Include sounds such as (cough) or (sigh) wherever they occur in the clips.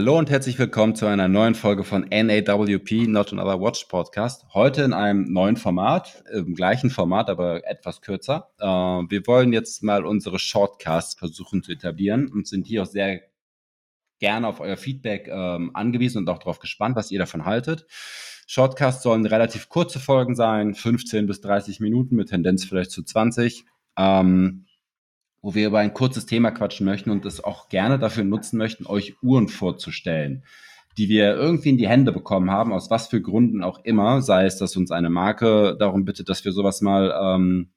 Hallo und herzlich willkommen zu einer neuen Folge von NAWP, Not Another Watch Podcast. Heute in einem neuen Format, im gleichen Format, aber etwas kürzer. Äh, wir wollen jetzt mal unsere Shortcasts versuchen zu etablieren und sind hier auch sehr gerne auf euer Feedback ähm, angewiesen und auch darauf gespannt, was ihr davon haltet. Shortcasts sollen relativ kurze Folgen sein, 15 bis 30 Minuten mit Tendenz vielleicht zu 20. Ähm, wo wir über ein kurzes Thema quatschen möchten und es auch gerne dafür nutzen möchten, euch Uhren vorzustellen, die wir irgendwie in die Hände bekommen haben, aus was für Gründen auch immer, sei es, dass uns eine Marke darum bittet, dass wir sowas mal ähm,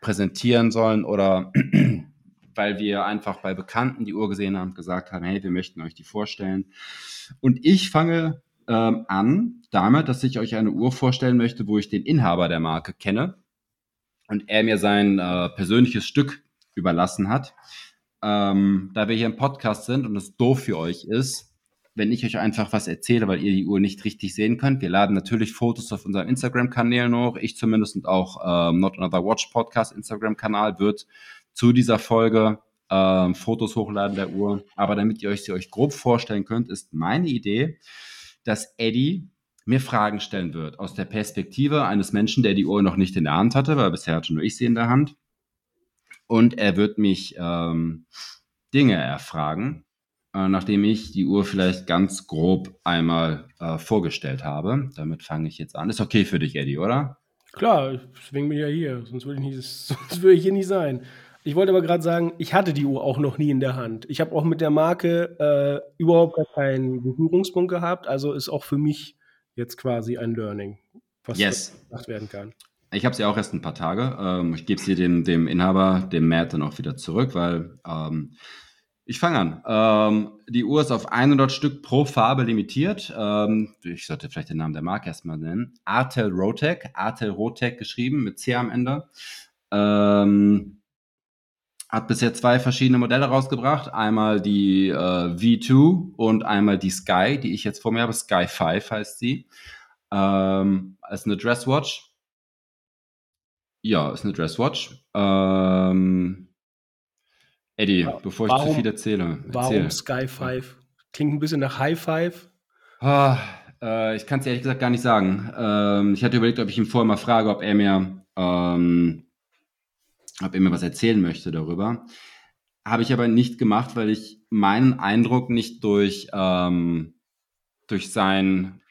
präsentieren sollen oder (clears throat) weil wir einfach bei Bekannten die Uhr gesehen haben und gesagt haben, hey, wir möchten euch die vorstellen. Und ich fange ähm, an damit, dass ich euch eine Uhr vorstellen möchte, wo ich den Inhaber der Marke kenne und er mir sein äh, persönliches Stück überlassen hat. Ähm, da wir hier im Podcast sind und es doof für euch ist, wenn ich euch einfach was erzähle, weil ihr die Uhr nicht richtig sehen könnt. Wir laden natürlich Fotos auf unserem Instagram-Kanal hoch. Ich zumindest und auch ähm, Not Another Watch Podcast Instagram-Kanal wird zu dieser Folge ähm, Fotos hochladen der Uhr. Aber damit ihr euch sie euch grob vorstellen könnt, ist meine Idee, dass Eddie mir Fragen stellen wird aus der Perspektive eines Menschen, der die Uhr noch nicht in der Hand hatte, weil bisher hatte nur ich sie in der Hand und er wird mich ähm, Dinge erfragen, äh, nachdem ich die Uhr vielleicht ganz grob einmal äh, vorgestellt habe. Damit fange ich jetzt an. Ist okay für dich, Eddie, oder? Klar, deswegen bin ich ja hier, sonst würde ich, nicht, (laughs) sonst würde ich hier nicht sein. Ich wollte aber gerade sagen, ich hatte die Uhr auch noch nie in der Hand. Ich habe auch mit der Marke äh, überhaupt keinen Berührungspunkt gehabt, also ist auch für mich jetzt quasi ein Learning, was yes. gemacht werden kann. Ich habe sie auch erst ein paar Tage. Ähm, ich gebe sie dem, dem Inhaber, dem Matt, dann auch wieder zurück, weil ähm, ich fange an. Ähm, die Uhr ist auf 100 Stück pro Farbe limitiert. Ähm, ich sollte vielleicht den Namen der Marke erstmal nennen. Artel Rotec. Artel Rotec geschrieben mit C am Ende. Ähm, hat bisher zwei verschiedene Modelle rausgebracht. Einmal die äh, V2 und einmal die Sky, die ich jetzt vor mir habe. Sky 5 heißt sie. Ähm, ist eine Dresswatch ja, ist eine Dresswatch. Ähm, Eddie, ja, bevor ich warum, zu viel erzähle. Erzähl. Warum Sky 5? Klingt ein bisschen nach High Five. Ah, äh, ich kann es ehrlich gesagt gar nicht sagen. Ähm, ich hatte überlegt, ob ich ihn vorher mal frage, ob er mir, ähm, ob er mir was erzählen möchte darüber. Habe ich aber nicht gemacht, weil ich meinen Eindruck nicht durch, ähm, durch sein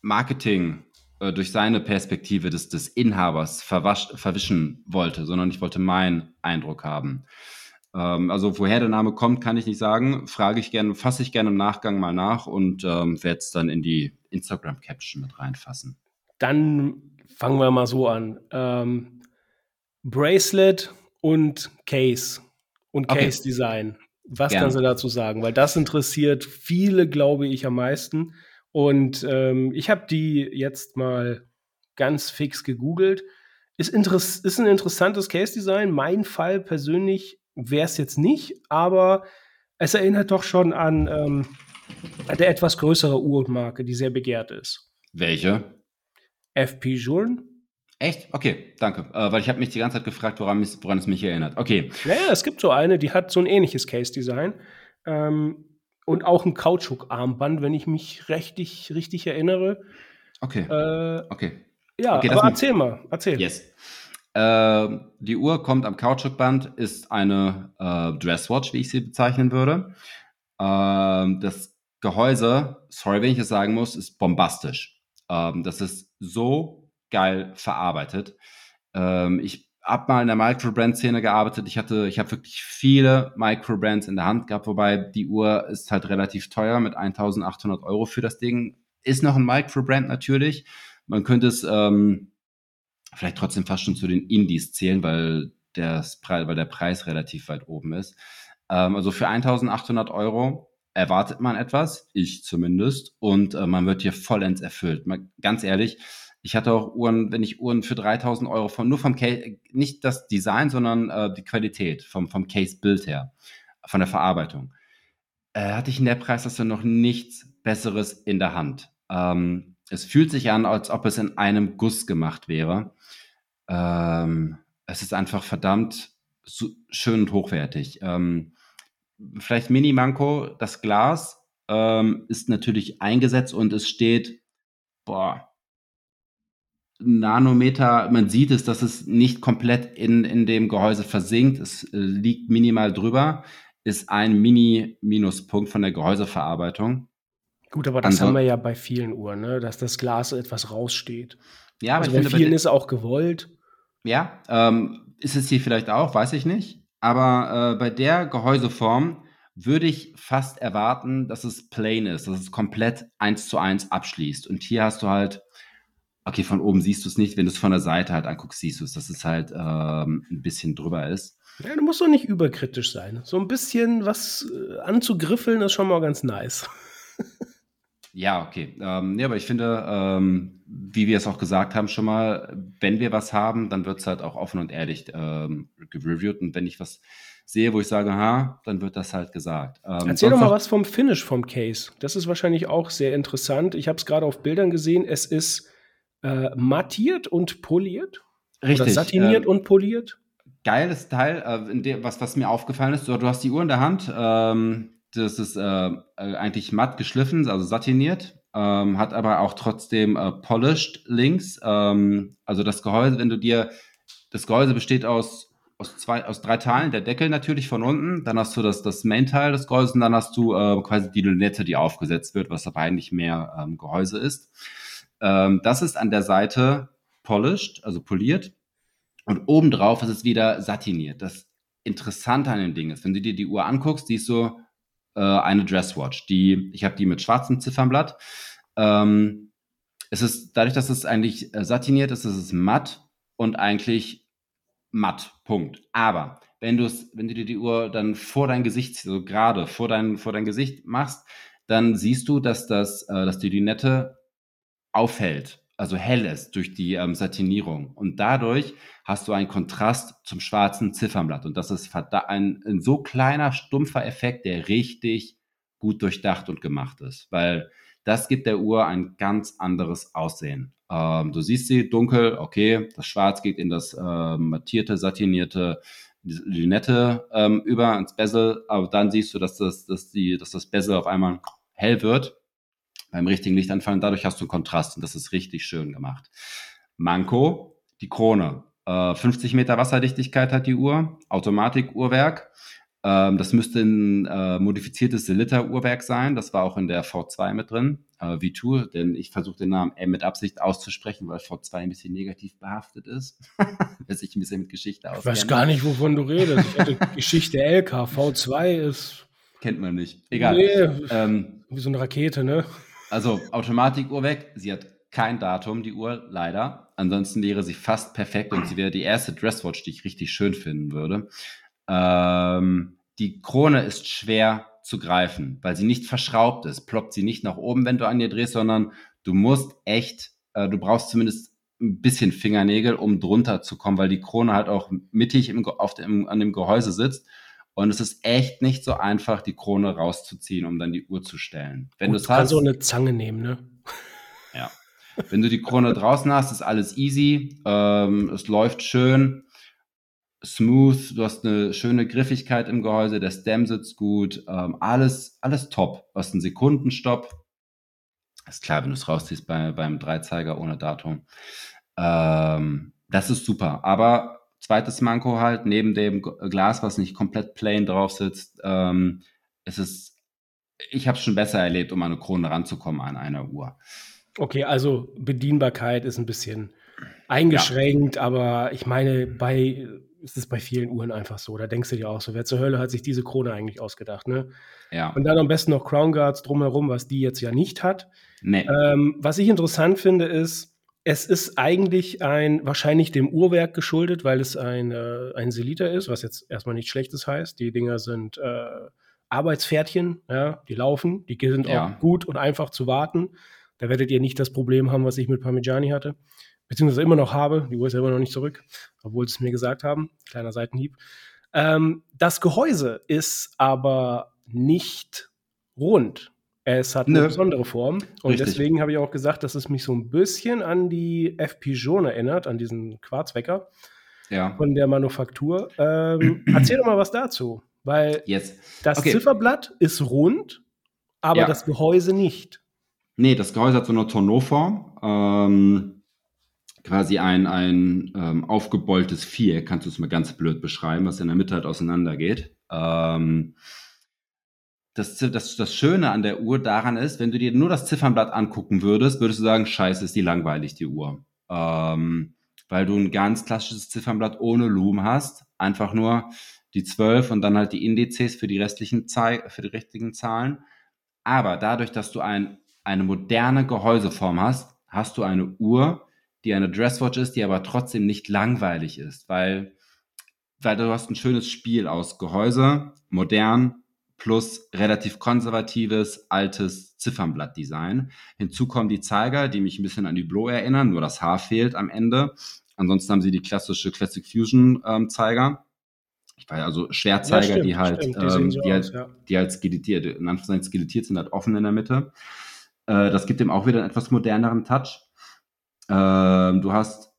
Marketing äh, durch seine Perspektive des, des Inhabers verwasch, verwischen wollte, sondern ich wollte meinen Eindruck haben. Ähm, also woher der Name kommt, kann ich nicht sagen. Frage ich gerne, fasse ich gerne im Nachgang mal nach und ähm, werde es dann in die Instagram-Caption mit reinfassen. Dann fangen wir mal so an. Ähm, Bracelet und Case und Case okay. Design. Was Gerne. kannst du dazu sagen? Weil das interessiert viele, glaube ich, am meisten. Und ähm, ich habe die jetzt mal ganz fix gegoogelt. Ist, ist ein interessantes Case-Design. Mein Fall persönlich wäre es jetzt nicht, aber es erinnert doch schon an ähm, eine etwas größere Uhrmarke, die sehr begehrt ist. Welche? FP Journe. Echt? Okay, danke. Äh, weil ich habe mich die ganze Zeit gefragt, woran, woran, es mich erinnert. Okay. Naja, es gibt so eine, die hat so ein ähnliches Case-Design. Ähm, und auch ein Kautschuk-Armband, wenn ich mich richtig, richtig erinnere. Okay. Äh, okay. Ja, okay, aber erzähl mal, erzähl. Yes. Äh, die Uhr kommt am Kautschukband, ist eine äh, Dresswatch, wie ich sie bezeichnen würde. Ähm, das Gehäuse, sorry, wenn ich es sagen muss, ist bombastisch. Ähm, das ist so geil verarbeitet. Ähm, ich habe mal in der Microbrand-Szene gearbeitet. Ich hatte, ich habe wirklich viele Microbrands in der Hand gehabt, wobei die Uhr ist halt relativ teuer mit 1800 Euro für das Ding. Ist noch ein Microbrand natürlich. Man könnte es ähm, vielleicht trotzdem fast schon zu den Indies zählen, weil, das, weil der Preis relativ weit oben ist. Ähm, also für 1800 Euro erwartet man etwas, ich zumindest, und äh, man wird hier vollends erfüllt. Mal, ganz ehrlich, ich hatte auch Uhren, wenn ich Uhren für 3000 Euro von, nur vom Case, nicht das Design, sondern äh, die Qualität vom, vom Case-Bild her, von der Verarbeitung, äh, hatte ich in der Preisklasse noch nichts Besseres in der Hand. Ähm, es fühlt sich an, als ob es in einem Guss gemacht wäre. Ähm, es ist einfach verdammt so schön und hochwertig. Ähm, vielleicht Mini-Manko, das Glas ähm, ist natürlich eingesetzt und es steht, boah, Nanometer, man sieht es, dass es nicht komplett in, in dem Gehäuse versinkt, es äh, liegt minimal drüber, ist ein Mini-Minuspunkt von der Gehäuseverarbeitung. Gut, aber das Ansonsten, haben wir ja bei vielen Uhren, ne? dass das Glas etwas raussteht. Ja, aber also bei vielen bei ist auch gewollt. Ja, ähm, ist es hier vielleicht auch, weiß ich nicht. Aber äh, bei der Gehäuseform würde ich fast erwarten, dass es plain ist, dass es komplett eins zu eins abschließt. Und hier hast du halt, okay, von oben siehst du es nicht, wenn du es von der Seite halt anguckst, siehst du es, dass es halt ähm, ein bisschen drüber ist. Ja, du musst doch nicht überkritisch sein. So ein bisschen was äh, anzugriffeln ist schon mal ganz nice. (laughs) Ja, okay. Ähm, ja, aber ich finde, ähm, wie wir es auch gesagt haben schon mal, wenn wir was haben, dann wird es halt auch offen und ehrlich ähm, gereviewt. Und wenn ich was sehe, wo ich sage, ha, dann wird das halt gesagt. Ähm, Erzähl doch mal was vom Finish vom Case. Das ist wahrscheinlich auch sehr interessant. Ich habe es gerade auf Bildern gesehen. Es ist äh, mattiert und poliert. Richtig. Oder satiniert ähm, und poliert. Geiles Teil, äh, was, was mir aufgefallen ist. Du, du hast die Uhr in der Hand. Ähm, das ist äh, äh, eigentlich matt geschliffen, also satiniert, ähm, hat aber auch trotzdem äh, polished links. Ähm, also das Gehäuse, wenn du dir, das Gehäuse besteht aus, aus, zwei, aus drei Teilen, der Deckel natürlich von unten, dann hast du das, das Main-Teil des Gehäuses und dann hast du äh, quasi die Lunette, die aufgesetzt wird, was aber eigentlich mehr ähm, Gehäuse ist. Ähm, das ist an der Seite polished, also poliert. Und obendrauf ist es wieder satiniert. Das Interessante an dem Ding ist, wenn du dir die Uhr anguckst, siehst du, äh, eine Dresswatch. Die, ich habe die mit schwarzem Ziffernblatt. Ähm, es ist dadurch, dass es eigentlich äh, satiniert ist, ist es matt und eigentlich matt. Punkt. Aber wenn du wenn du dir die Uhr dann vor dein Gesicht, so gerade vor dein, vor dein Gesicht machst, dann siehst du, dass das, äh, dass die Lünette auffällt also hell ist durch die ähm, Satinierung. Und dadurch hast du einen Kontrast zum schwarzen Ziffernblatt. Und das ist ein, ein so kleiner, stumpfer Effekt, der richtig gut durchdacht und gemacht ist. Weil das gibt der Uhr ein ganz anderes Aussehen. Ähm, du siehst sie dunkel, okay, das Schwarz geht in das äh, mattierte, satinierte Lünette ähm, über ins Bezel, aber dann siehst du, dass das, dass die, dass das Bezel auf einmal hell wird beim richtigen Licht anfangen. Dadurch hast du Kontrast und das ist richtig schön gemacht. Manko, die Krone. Äh, 50 Meter Wasserdichtigkeit hat die Uhr, Automatikuhrwerk. Ähm, das müsste ein äh, modifiziertes Liter-Uhrwerk sein. Das war auch in der V2 mit drin. Äh, V2, denn ich versuche den Namen mit Absicht auszusprechen, weil V2 ein bisschen negativ behaftet ist. (laughs) Wer sich ein bisschen mit Geschichte auskennt. Ich weiß gar nicht, wovon du redest. (laughs) Geschichte LK. V2 ist. Kennt man nicht. Egal. Nee, ähm, wie so eine Rakete, ne? Also Automatikuhr weg. Sie hat kein Datum, die Uhr, leider. Ansonsten wäre sie fast perfekt und sie wäre die erste Dresswatch, die ich richtig schön finden würde. Ähm, die Krone ist schwer zu greifen, weil sie nicht verschraubt ist. Ploppt sie nicht nach oben, wenn du an ihr drehst, sondern du musst echt, äh, du brauchst zumindest ein bisschen Fingernägel, um drunter zu kommen, weil die Krone halt auch mittig im, auf dem, an dem Gehäuse sitzt und es ist echt nicht so einfach, die Krone rauszuziehen, um dann die Uhr zu stellen. Wenn du kannst so eine Zange nehmen, ne? Ja. Wenn du die Krone draußen hast, ist alles easy. Ähm, es läuft schön, smooth. Du hast eine schöne Griffigkeit im Gehäuse. Der Stem sitzt gut. Ähm, alles, alles top. Du hast einen Sekundenstopp. Ist klar, wenn du es rausziehst bei, beim Dreizeiger ohne Datum. Ähm, das ist super. Aber zweites Manko halt, neben dem Glas, was nicht komplett plain drauf sitzt, ähm, ist es, ich habe es schon besser erlebt, um an eine Krone ranzukommen an einer Uhr. Okay, also Bedienbarkeit ist ein bisschen eingeschränkt, ja. aber ich meine, bei ist es bei vielen Uhren einfach so. Da denkst du dir auch so, wer zur Hölle hat sich diese Krone eigentlich ausgedacht, ne? Ja. Und dann am besten noch Crown Guards drumherum, was die jetzt ja nicht hat. Nee. Ähm, was ich interessant finde, ist, es ist eigentlich ein, wahrscheinlich dem Uhrwerk geschuldet, weil es ein, äh, ein Seliter ist, was jetzt erstmal nichts Schlechtes heißt. Die Dinger sind äh, Arbeitspferdchen, ja, die laufen, die sind ja. auch gut und einfach zu warten. Da werdet ihr nicht das Problem haben, was ich mit Parmigiani hatte, beziehungsweise immer noch habe. Die Uhr ist ja immer noch nicht zurück, obwohl sie es mir gesagt haben. Kleiner Seitenhieb. Ähm, das Gehäuse ist aber nicht rund. Es hat eine Nö. besondere Form. Und Richtig. deswegen habe ich auch gesagt, dass es mich so ein bisschen an die FP Jaune erinnert, an diesen Quarzwecker ja. von der Manufaktur. Ähm, (clears throat) erzähl doch mal was dazu. Weil yes. das okay. Zifferblatt ist rund, aber ja. das Gehäuse nicht. Nee, das Gehäuse hat so eine Tonneauform. Ähm, quasi ein, ein ähm, aufgebeultes Viereck, kannst du es mal ganz blöd beschreiben, was in der Mitte halt auseinandergeht. Ähm, das, das, das Schöne an der Uhr daran ist, wenn du dir nur das Ziffernblatt angucken würdest, würdest du sagen, scheiße, ist die langweilig, die Uhr. Ähm, weil du ein ganz klassisches Ziffernblatt ohne Lumen hast, einfach nur die 12 und dann halt die Indizes für die restlichen, Zahl, für die restlichen Zahlen. Aber dadurch, dass du ein, eine moderne Gehäuseform hast, hast du eine Uhr, die eine Dresswatch ist, die aber trotzdem nicht langweilig ist, weil, weil du hast ein schönes Spiel aus Gehäuse, modern, plus relativ konservatives, altes Ziffernblattdesign. Hinzu kommen die Zeiger, die mich ein bisschen an Hublot erinnern, nur das Haar fehlt am Ende. Ansonsten haben sie die klassische Classic Fusion ähm, Zeiger. Ich war ja also Schwertzeiger, ja, stimmt, die halt, stimmt, die, ähm, die, halt aus, ja. die halt skelettiert, in Anführungszeichen skelettiert sind, halt offen in der Mitte. Äh, das gibt dem auch wieder einen etwas moderneren Touch. Ähm, du hast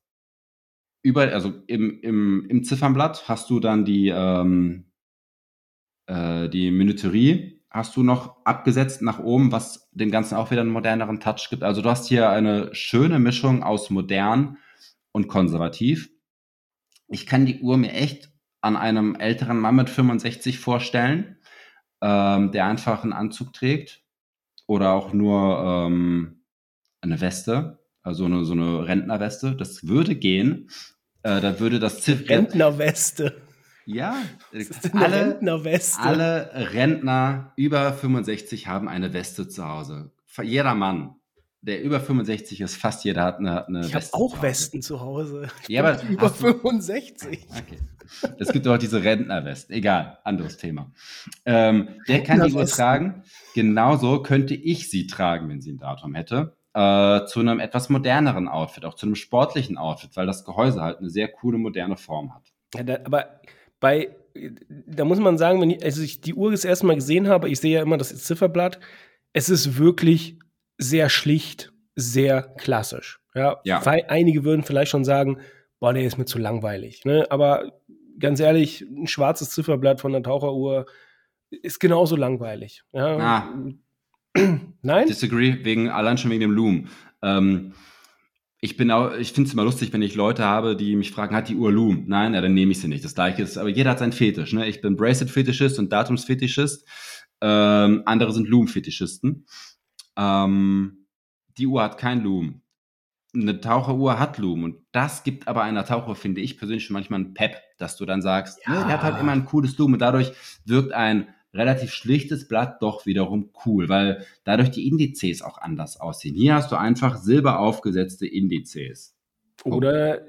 über, also im, im, im Ziffernblatt hast du dann die, ähm, äh, die Minuterie hast du noch abgesetzt nach oben, was dem Ganzen auch wieder einen moderneren Touch gibt. Also du hast hier eine schöne Mischung aus modern und konservativ. Ich kann die Uhr mir echt an einem älteren Mann mit 65 vorstellen, ähm, der einfach einen Anzug trägt oder auch nur ähm, eine Weste, also eine, so eine Rentnerweste. Das würde gehen. Äh, da würde das Ziff Rentnerweste. Ja, alle, Rentnerweste? alle Rentner über 65 haben eine Weste zu Hause. Jeder Mann, der über 65 ist, fast jeder hat eine, hat eine ich Weste. Ich habe auch zu Westen zu Hause. Ich ja, aber über 65. Okay. Es gibt auch diese Rentnerwesten. Egal, anderes Thema. Ähm, der kann die Uhr tragen. Genauso könnte ich sie tragen, wenn sie ein Datum hätte. Äh, zu einem etwas moderneren Outfit, auch zu einem sportlichen Outfit, weil das Gehäuse halt eine sehr coole, moderne Form hat. Ja, da, aber bei, da muss man sagen, wenn ich, als ich die Uhr das erste Mal gesehen habe, ich sehe ja immer das Zifferblatt, es ist wirklich sehr schlicht, sehr klassisch. Ja, ja. einige würden vielleicht schon sagen, boah, der ist mir zu langweilig. Ne? Aber ganz ehrlich, ein schwarzes Zifferblatt von einer Taucheruhr ist genauso langweilig. Ja? Ah. (clears throat) Nein? Disagree, wegen, allein schon wegen dem Loom. Ähm, ich bin auch, ich finde es immer lustig, wenn ich Leute habe, die mich fragen, hat die Uhr Loom? Nein, ja, dann nehme ich sie nicht. Das gleiche ist, aber jeder hat seinen Fetisch. Ne? Ich bin Bracelet-Fetischist und Datumsfetischist. Ähm, andere sind Loom-Fetischisten. Ähm, die Uhr hat kein Loom. Eine Taucheruhr hat Loom und das gibt aber einer Taucher, finde ich persönlich schon manchmal ein Pep, dass du dann sagst, ja. der hat halt immer ein cooles Loom und dadurch wirkt ein relativ schlichtes Blatt doch wiederum cool, weil dadurch die Indizes auch anders aussehen. Hier hast du einfach silber aufgesetzte Indizes. Oder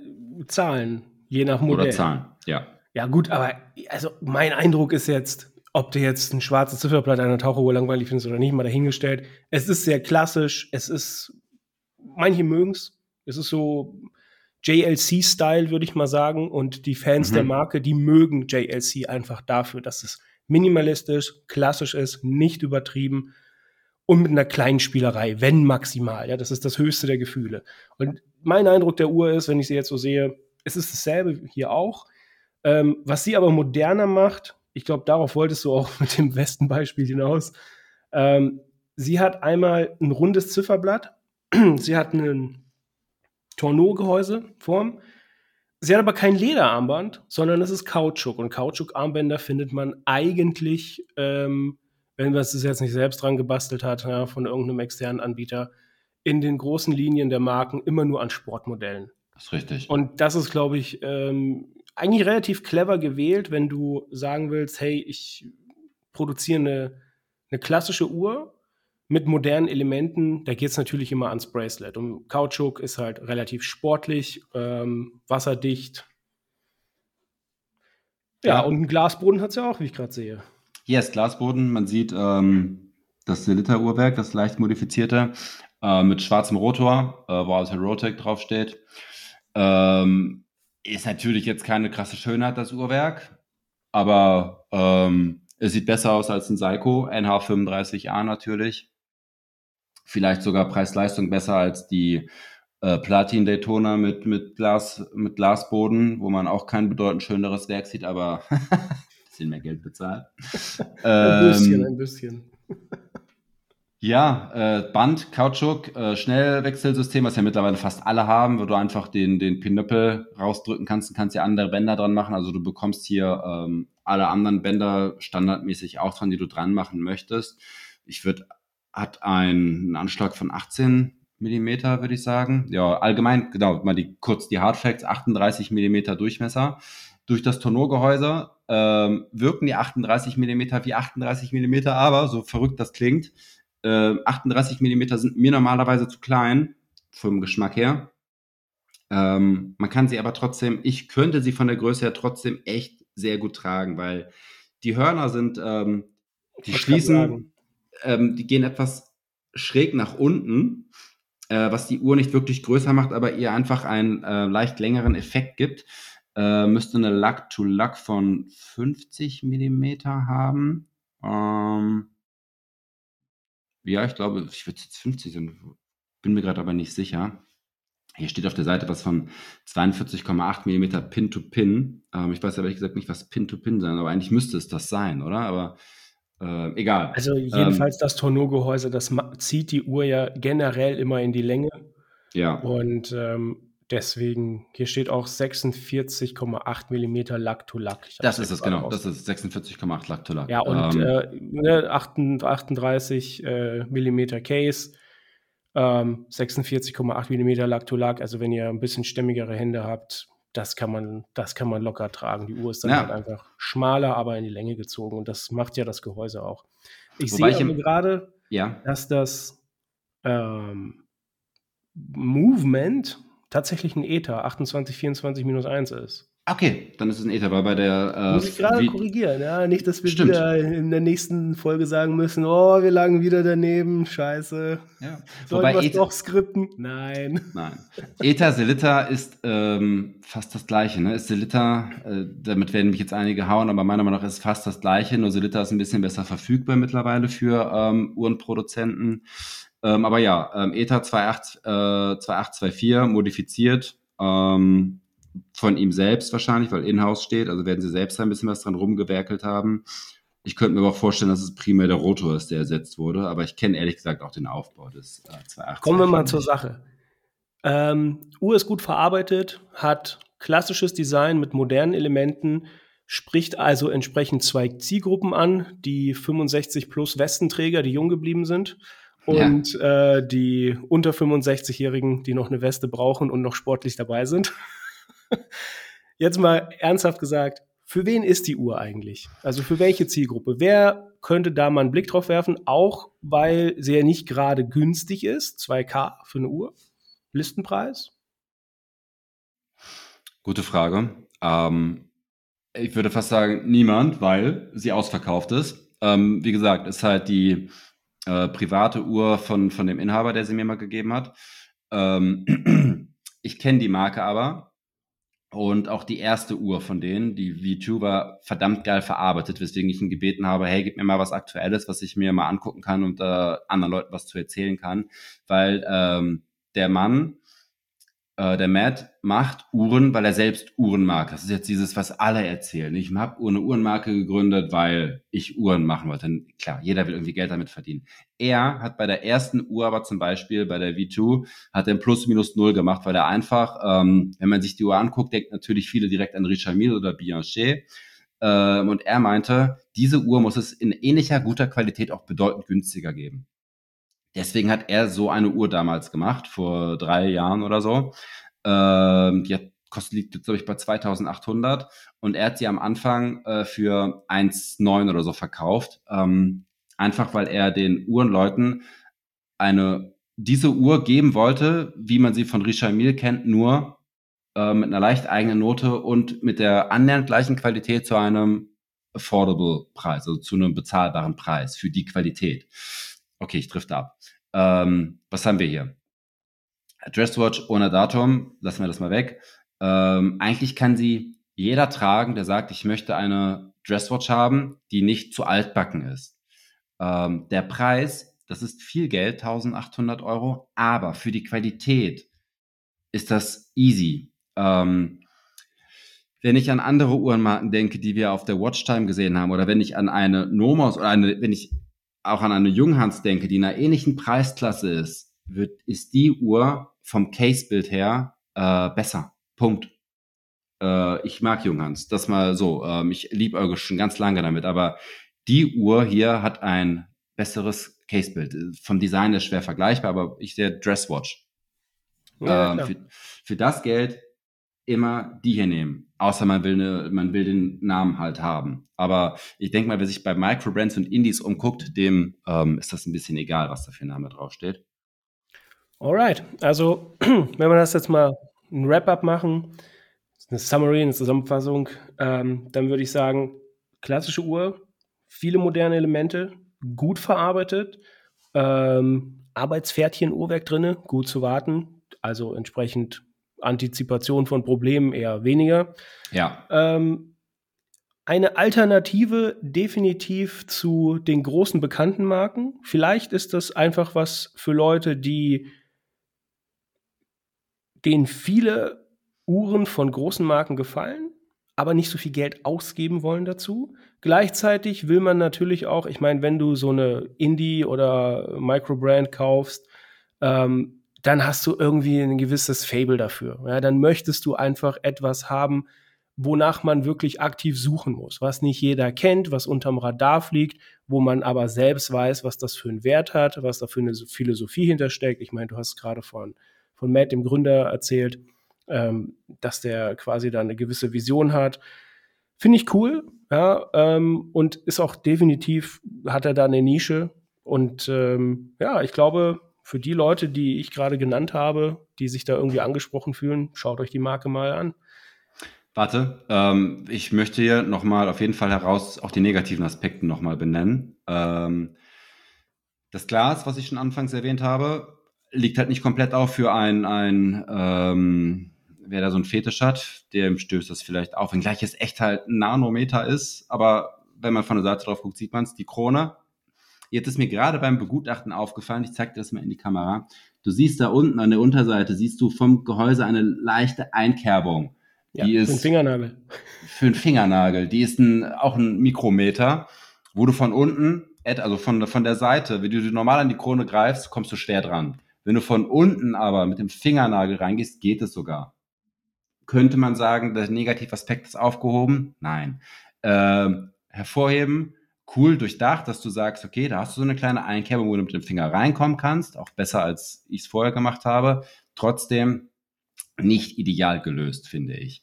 Zahlen, je nach Modell. Oder Zahlen, ja. Ja, gut, aber also mein Eindruck ist jetzt, ob du jetzt ein schwarzes Zifferblatt einer Taucheruhr langweilig findest oder nicht, mal dahingestellt. Es ist sehr klassisch, es ist, manche mögen es, es ist so JLC-Style, würde ich mal sagen, und die Fans mhm. der Marke, die mögen JLC einfach dafür, dass es minimalistisch, klassisch ist, nicht übertrieben und mit einer kleinen Spielerei, wenn maximal. Ja, das ist das höchste der Gefühle. Und mein Eindruck der Uhr ist, wenn ich sie jetzt so sehe, es ist dasselbe hier auch. Ähm, was sie aber moderner macht, ich glaube, darauf wolltest du auch (laughs) mit dem Westenbeispiel hinaus. Ähm, sie hat einmal ein rundes Zifferblatt, (clears throat) sie hat einen Tourneau-Gehäuseform, Sie hat aber kein Lederarmband, sondern es ist Kautschuk. Und Kautschukarmbänder findet man eigentlich, ähm, wenn man es jetzt nicht selbst dran gebastelt hat, ja, von irgendeinem externen Anbieter, in den großen Linien der Marken immer nur an Sportmodellen. Das ist richtig. Und das ist, glaube ich, ähm, eigentlich relativ clever gewählt, wenn du sagen willst, hey, ich produziere eine, eine klassische Uhr, mit modernen Elementen, da geht es natürlich immer ans Bracelet. Und Kautschuk ist halt relativ sportlich, ähm, wasserdicht. Ja, ja, und einen Glasboden hat es ja auch, wie ich gerade sehe. Ist Glasboden. Man sieht ähm, das Siliter-Uhrwerk, das leicht modifizierte, äh, mit schwarzem Rotor, äh, wo also Rotec draufsteht. Ähm, ist natürlich jetzt keine krasse Schönheit, das Uhrwerk, aber ähm, es sieht besser aus als ein Seiko NH35A natürlich vielleicht sogar Preis-Leistung besser als die äh, Platin Daytona mit, mit, Glas, mit Glasboden, wo man auch kein bedeutend schöneres Werk sieht, aber ein (laughs) bisschen mehr Geld bezahlt. (laughs) ein bisschen, ähm, ein bisschen. Ja, äh, Band, Kautschuk, äh, Schnellwechselsystem, was ja mittlerweile fast alle haben, wo du einfach den, den Pinöppel rausdrücken kannst und kannst ja andere Bänder dran machen. Also du bekommst hier ähm, alle anderen Bänder standardmäßig auch dran, die du dran machen möchtest. Ich würde, hat einen Anschlag von 18 Millimeter, würde ich sagen. Ja, allgemein, genau, mal die, kurz die Hardfacts, 38 Millimeter Durchmesser. Durch das Tonneaugehäuse ähm, wirken die 38 Millimeter wie 38 Millimeter, aber so verrückt das klingt, äh, 38 Millimeter sind mir normalerweise zu klein, vom Geschmack her. Ähm, man kann sie aber trotzdem, ich könnte sie von der Größe her trotzdem echt sehr gut tragen, weil die Hörner sind, ähm, die schließen, ähm, die gehen etwas schräg nach unten, äh, was die Uhr nicht wirklich größer macht, aber ihr einfach einen äh, leicht längeren Effekt gibt. Äh, müsste eine Luck-to-Luck von 50 Millimeter haben. Ähm, ja, ich glaube, ich würde jetzt 50 sein. Bin mir gerade aber nicht sicher. Hier steht auf der Seite was von 42,8 mm Pin-to-Pin. Ähm, ich weiß aber ehrlich gesagt nicht, was Pin-to-Pin sein, aber eigentlich müsste es das sein, oder? Aber äh, egal. Also jedenfalls ähm, das Torno-Gehäuse, das zieht die Uhr ja generell immer in die Länge. Ja. Und ähm, Deswegen, hier steht auch 46,8 mm Lack-to-Lack. Das ist es, genau. Das ist 46,8 Lack-to-Lack. Ja, und ähm, äh, ne, 38 äh, mm Case, ähm, 46,8 mm Lack-to-Lack. Also wenn ihr ein bisschen stämmigere Hände habt, das kann man, das kann man locker tragen. Die Uhr ist dann ja. halt einfach schmaler, aber in die Länge gezogen. Und das macht ja das Gehäuse auch. Ich Wobei sehe gerade, ja. dass das ähm, Movement tatsächlich ein Ether 2824-1 ist. Okay, dann ist es ein Ether, weil bei der. Äh, Muss ich gerade korrigieren, ja. Nicht, dass wir Stimmt. wieder in der nächsten Folge sagen müssen, oh, wir lagen wieder daneben, scheiße. Ja. Sollen wir doch skripten? Nein. Nein. Ether, Selita ist ähm, fast das gleiche, ne? Ist Selita, äh, damit werden mich jetzt einige hauen, aber meiner Meinung nach ist es fast das gleiche, nur Selita ist ein bisschen besser verfügbar mittlerweile für ähm, Uhrenproduzenten. Ähm, aber ja, ähm, ETA 28, äh, 2824 modifiziert ähm, von ihm selbst wahrscheinlich, weil in-house steht. Also werden sie selbst ein bisschen was dran rumgewerkelt haben. Ich könnte mir aber auch vorstellen, dass es primär der Rotor ist, der ersetzt wurde. Aber ich kenne ehrlich gesagt auch den Aufbau des äh, 280. Kommen wir mal zur Sache. Ähm, Uhr ist gut verarbeitet, hat klassisches Design mit modernen Elementen, spricht also entsprechend zwei Zielgruppen an, die 65 plus Westenträger, die jung geblieben sind und ja. äh, die unter 65-Jährigen, die noch eine Weste brauchen und noch sportlich dabei sind. Jetzt mal ernsthaft gesagt, für wen ist die Uhr eigentlich? Also für welche Zielgruppe? Wer könnte da mal einen Blick drauf werfen? Auch weil sie ja nicht gerade günstig ist. 2K für eine Uhr. Listenpreis? Gute Frage. Ähm, ich würde fast sagen, niemand, weil sie ausverkauft ist. Ähm, wie gesagt, ist halt die äh, private Uhr von, von dem Inhaber, der sie mir mal gegeben hat. Ähm, (clears throat) ich kenne die Marke aber und auch die erste Uhr von denen, die V2 war verdammt geil verarbeitet, weswegen ich ihn gebeten habe, hey, gib mir mal was Aktuelles, was ich mir mal angucken kann und äh, anderen Leuten was zu erzählen kann, weil ähm, der Mann äh, der Matt macht Uhren, weil er selbst Uhren mag. Das ist jetzt dieses, was alle erzählen. Ich habe eine Uhrenmarke gegründet, weil ich Uhren machen wollte. Klar, jeder will irgendwie Geld damit verdienen. Er hat bei der ersten Uhr aber zum Beispiel, bei der V2, hat er Plus minus null gemacht, weil er einfach, ähm, wenn man sich die Uhr anguckt, denkt natürlich viele direkt an Richard Mille oder Bianchet. Ähm, und er meinte, diese Uhr muss es in ähnlicher guter Qualität auch bedeutend günstiger geben. Deswegen hat er so eine Uhr damals gemacht, vor drei Jahren oder so. Ähm, die hat, kostet, liegt, glaube ich, bei 2800 und er hat sie am Anfang äh, für 1,9 oder so verkauft. Ähm, einfach weil er den Uhrenleuten eine, diese Uhr geben wollte, wie man sie von Richard Mille kennt, nur äh, mit einer leicht eigenen Note und mit der annähernd gleichen Qualität zu einem affordable Preis, also zu einem bezahlbaren Preis für die Qualität. Okay, ich drifte ab. Ähm, was haben wir hier? Dresswatch ohne Datum, lassen wir das mal weg. Ähm, eigentlich kann sie jeder tragen, der sagt, ich möchte eine Dresswatch haben, die nicht zu altbacken ist. Ähm, der Preis, das ist viel Geld, 1800 Euro, aber für die Qualität ist das easy. Ähm, wenn ich an andere Uhrenmarken denke, die wir auf der Watchtime gesehen haben, oder wenn ich an eine Nomos oder eine, wenn ich auch an eine Junghans denke, die in einer ähnlichen Preisklasse ist, wird, ist die Uhr vom Case-Bild her äh, besser. Punkt. Äh, ich mag Junghans, das mal so. Ähm, ich liebe schon ganz lange damit, aber die Uhr hier hat ein besseres Case-Bild. Vom Design ist schwer vergleichbar, aber ich sehe Dresswatch. Ja, ähm, für, für das Geld immer die hier nehmen. Außer man will, eine, man will den Namen halt haben. Aber ich denke mal, wer sich bei Microbrands und Indies umguckt, dem ähm, ist das ein bisschen egal, was da für ein Name draufsteht. Alright, also (clears throat) wenn wir das jetzt mal ein Wrap-up machen, eine Summary, eine Zusammenfassung, ähm, dann würde ich sagen, klassische Uhr, viele moderne Elemente, gut verarbeitet, ähm, Arbeitspferdchen-Uhrwerk drin, gut zu warten, also entsprechend Antizipation von Problemen eher weniger. Ja. Ähm, eine Alternative definitiv zu den großen bekannten Marken. Vielleicht ist das einfach was für Leute, die denen viele Uhren von großen Marken gefallen, aber nicht so viel Geld ausgeben wollen dazu. Gleichzeitig will man natürlich auch, ich meine, wenn du so eine Indie oder Microbrand kaufst, ähm, dann hast du irgendwie ein gewisses Fable dafür. Ja, dann möchtest du einfach etwas haben, wonach man wirklich aktiv suchen muss, was nicht jeder kennt, was unterm Radar fliegt, wo man aber selbst weiß, was das für einen Wert hat, was da für eine Philosophie hintersteckt. Ich meine, du hast gerade von, von Matt, dem Gründer, erzählt, ähm, dass der quasi da eine gewisse Vision hat. Finde ich cool, ja, ähm, und ist auch definitiv, hat er da eine Nische. Und ähm, ja, ich glaube, für die Leute, die ich gerade genannt habe, die sich da irgendwie angesprochen fühlen, schaut euch die Marke mal an. Warte, ähm, ich möchte hier nochmal auf jeden Fall heraus auch die negativen Aspekte nochmal benennen. Ähm, das Glas, was ich schon anfangs erwähnt habe, liegt halt nicht komplett auf für ein, ein ähm, wer da so ein Fetisch hat, dem stößt das vielleicht auf, wenngleich es echt halt ein Nanometer ist, aber wenn man von der Seite drauf guckt, sieht man es, die Krone Jetzt ist mir gerade beim Begutachten aufgefallen, ich zeige dir das mal in die Kamera. Du siehst da unten an der Unterseite, siehst du vom Gehäuse eine leichte Einkerbung. Ja, die ist für einen Fingernagel. Für einen Fingernagel. Die ist ein, auch ein Mikrometer, wo du von unten, also von, von der Seite, wenn du normal an die Krone greifst, kommst du schwer dran. Wenn du von unten aber mit dem Fingernagel reingehst, geht es sogar. Könnte man sagen, der Negativaspekt ist aufgehoben? Nein. Äh, hervorheben, cool durchdacht, dass du sagst, okay, da hast du so eine kleine Einkerbung, wo du mit dem Finger reinkommen kannst, auch besser als ich es vorher gemacht habe. Trotzdem nicht ideal gelöst, finde ich.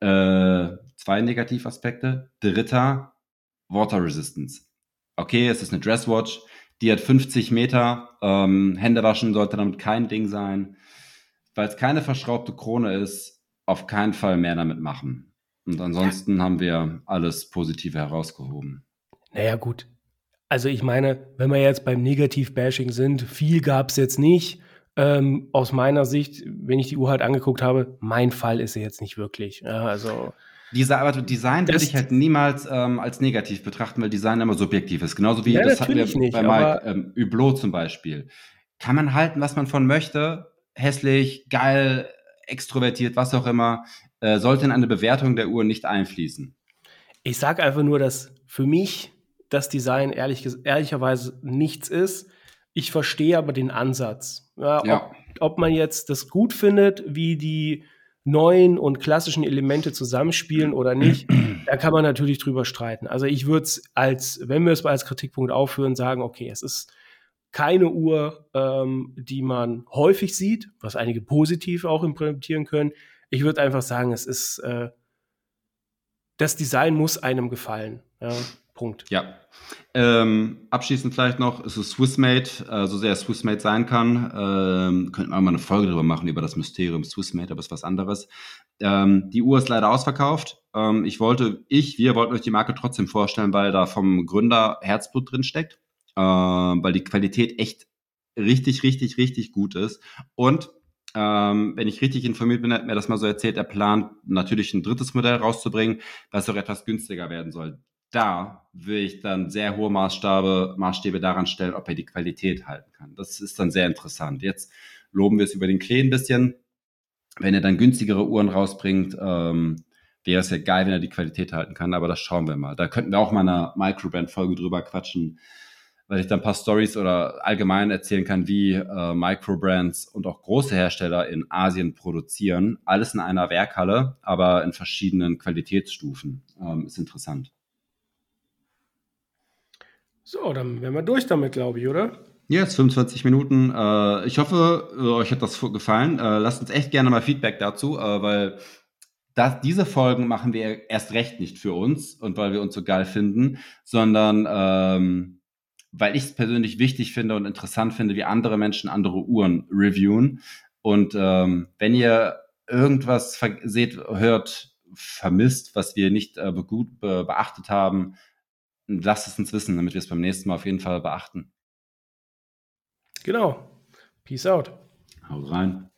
Äh, zwei Negativaspekte. Dritter, Water Resistance. Okay, es ist eine Dresswatch, die hat 50 Meter. Ähm, Hände waschen sollte damit kein Ding sein. Weil es keine verschraubte Krone ist, auf keinen Fall mehr damit machen. Und ansonsten haben wir alles Positive herausgehoben. Naja, gut. Also ich meine, wenn wir jetzt beim Negativ-Bashing sind, viel gab es jetzt nicht. Ähm, aus meiner Sicht, wenn ich die Uhr halt angeguckt habe, mein Fall ist sie jetzt nicht wirklich. Ja, also Diese, aber Design würde ich halt niemals ähm, als negativ betrachten, weil Design immer subjektiv ist. Genauso wie ja, das hatten wir nicht, bei Mike ähm, Hublot zum Beispiel. Kann man halten, was man von möchte. Hässlich, geil, extrovertiert, was auch immer. Äh, sollte in eine Bewertung der Uhr nicht einfließen. Ich sage einfach nur, dass für mich das Design ehrlich, ehrlicherweise nichts ist. Ich verstehe aber den Ansatz. Ja, ja. Ob, ob, man jetzt das gut findet, wie die neuen und klassischen Elemente zusammenspielen oder nicht, (clears throat) da kann man natürlich drüber streiten. Also ich würde es als, wenn wir es als Kritikpunkt aufführen, sagen, okay, es ist keine Uhr, ähm, die man häufig sieht, was einige positiv auch implementieren können. Ich würde einfach sagen, es ist äh, das Design muss einem gefallen. Ja. Punkt. Ja. Ähm, abschließend vielleicht noch, es ist Swissmade, äh, so sehr Swissmade sein kann. Ähm, könnten wir mal eine Folge darüber machen, über das Mysterium Swissmade, aber es ist was anderes. Ähm, die Uhr ist leider ausverkauft. Ähm, ich wollte, ich, wir wollten euch die Marke trotzdem vorstellen, weil da vom Gründer Herzblut drin steckt, äh, weil die Qualität echt richtig, richtig, richtig gut ist. Und ähm, wenn ich richtig informiert bin, hat mir das mal so erzählt, er plant natürlich ein drittes Modell rauszubringen, was auch etwas günstiger werden soll da will ich dann sehr hohe Maßstabe, Maßstäbe daran stellen, ob er die Qualität halten kann. Das ist dann sehr interessant. Jetzt loben wir es über den Klee ein bisschen. Wenn er dann günstigere Uhren rausbringt, ähm, wäre es ja geil, wenn er die Qualität halten kann, aber das schauen wir mal. Da könnten wir auch mal eine Microband-Folge drüber quatschen, weil ich dann ein paar Stories oder allgemein erzählen kann, wie äh, Microbrands und auch große Hersteller in Asien produzieren. Alles in einer Werkhalle, aber in verschiedenen Qualitätsstufen. Ähm, ist interessant. So, dann wären wir durch damit, glaube ich, oder? Jetzt 25 Minuten. Äh, ich hoffe, euch hat das gefallen. Äh, lasst uns echt gerne mal Feedback dazu, äh, weil das, diese Folgen machen wir erst recht nicht für uns und weil wir uns so geil finden, sondern ähm, weil ich es persönlich wichtig finde und interessant finde, wie andere Menschen andere Uhren reviewen. Und ähm, wenn ihr irgendwas seht, hört, vermisst, was wir nicht äh, gut be beachtet haben, lasst es uns wissen, damit wir es beim nächsten Mal auf jeden Fall beachten. Genau. Peace out. Hau rein.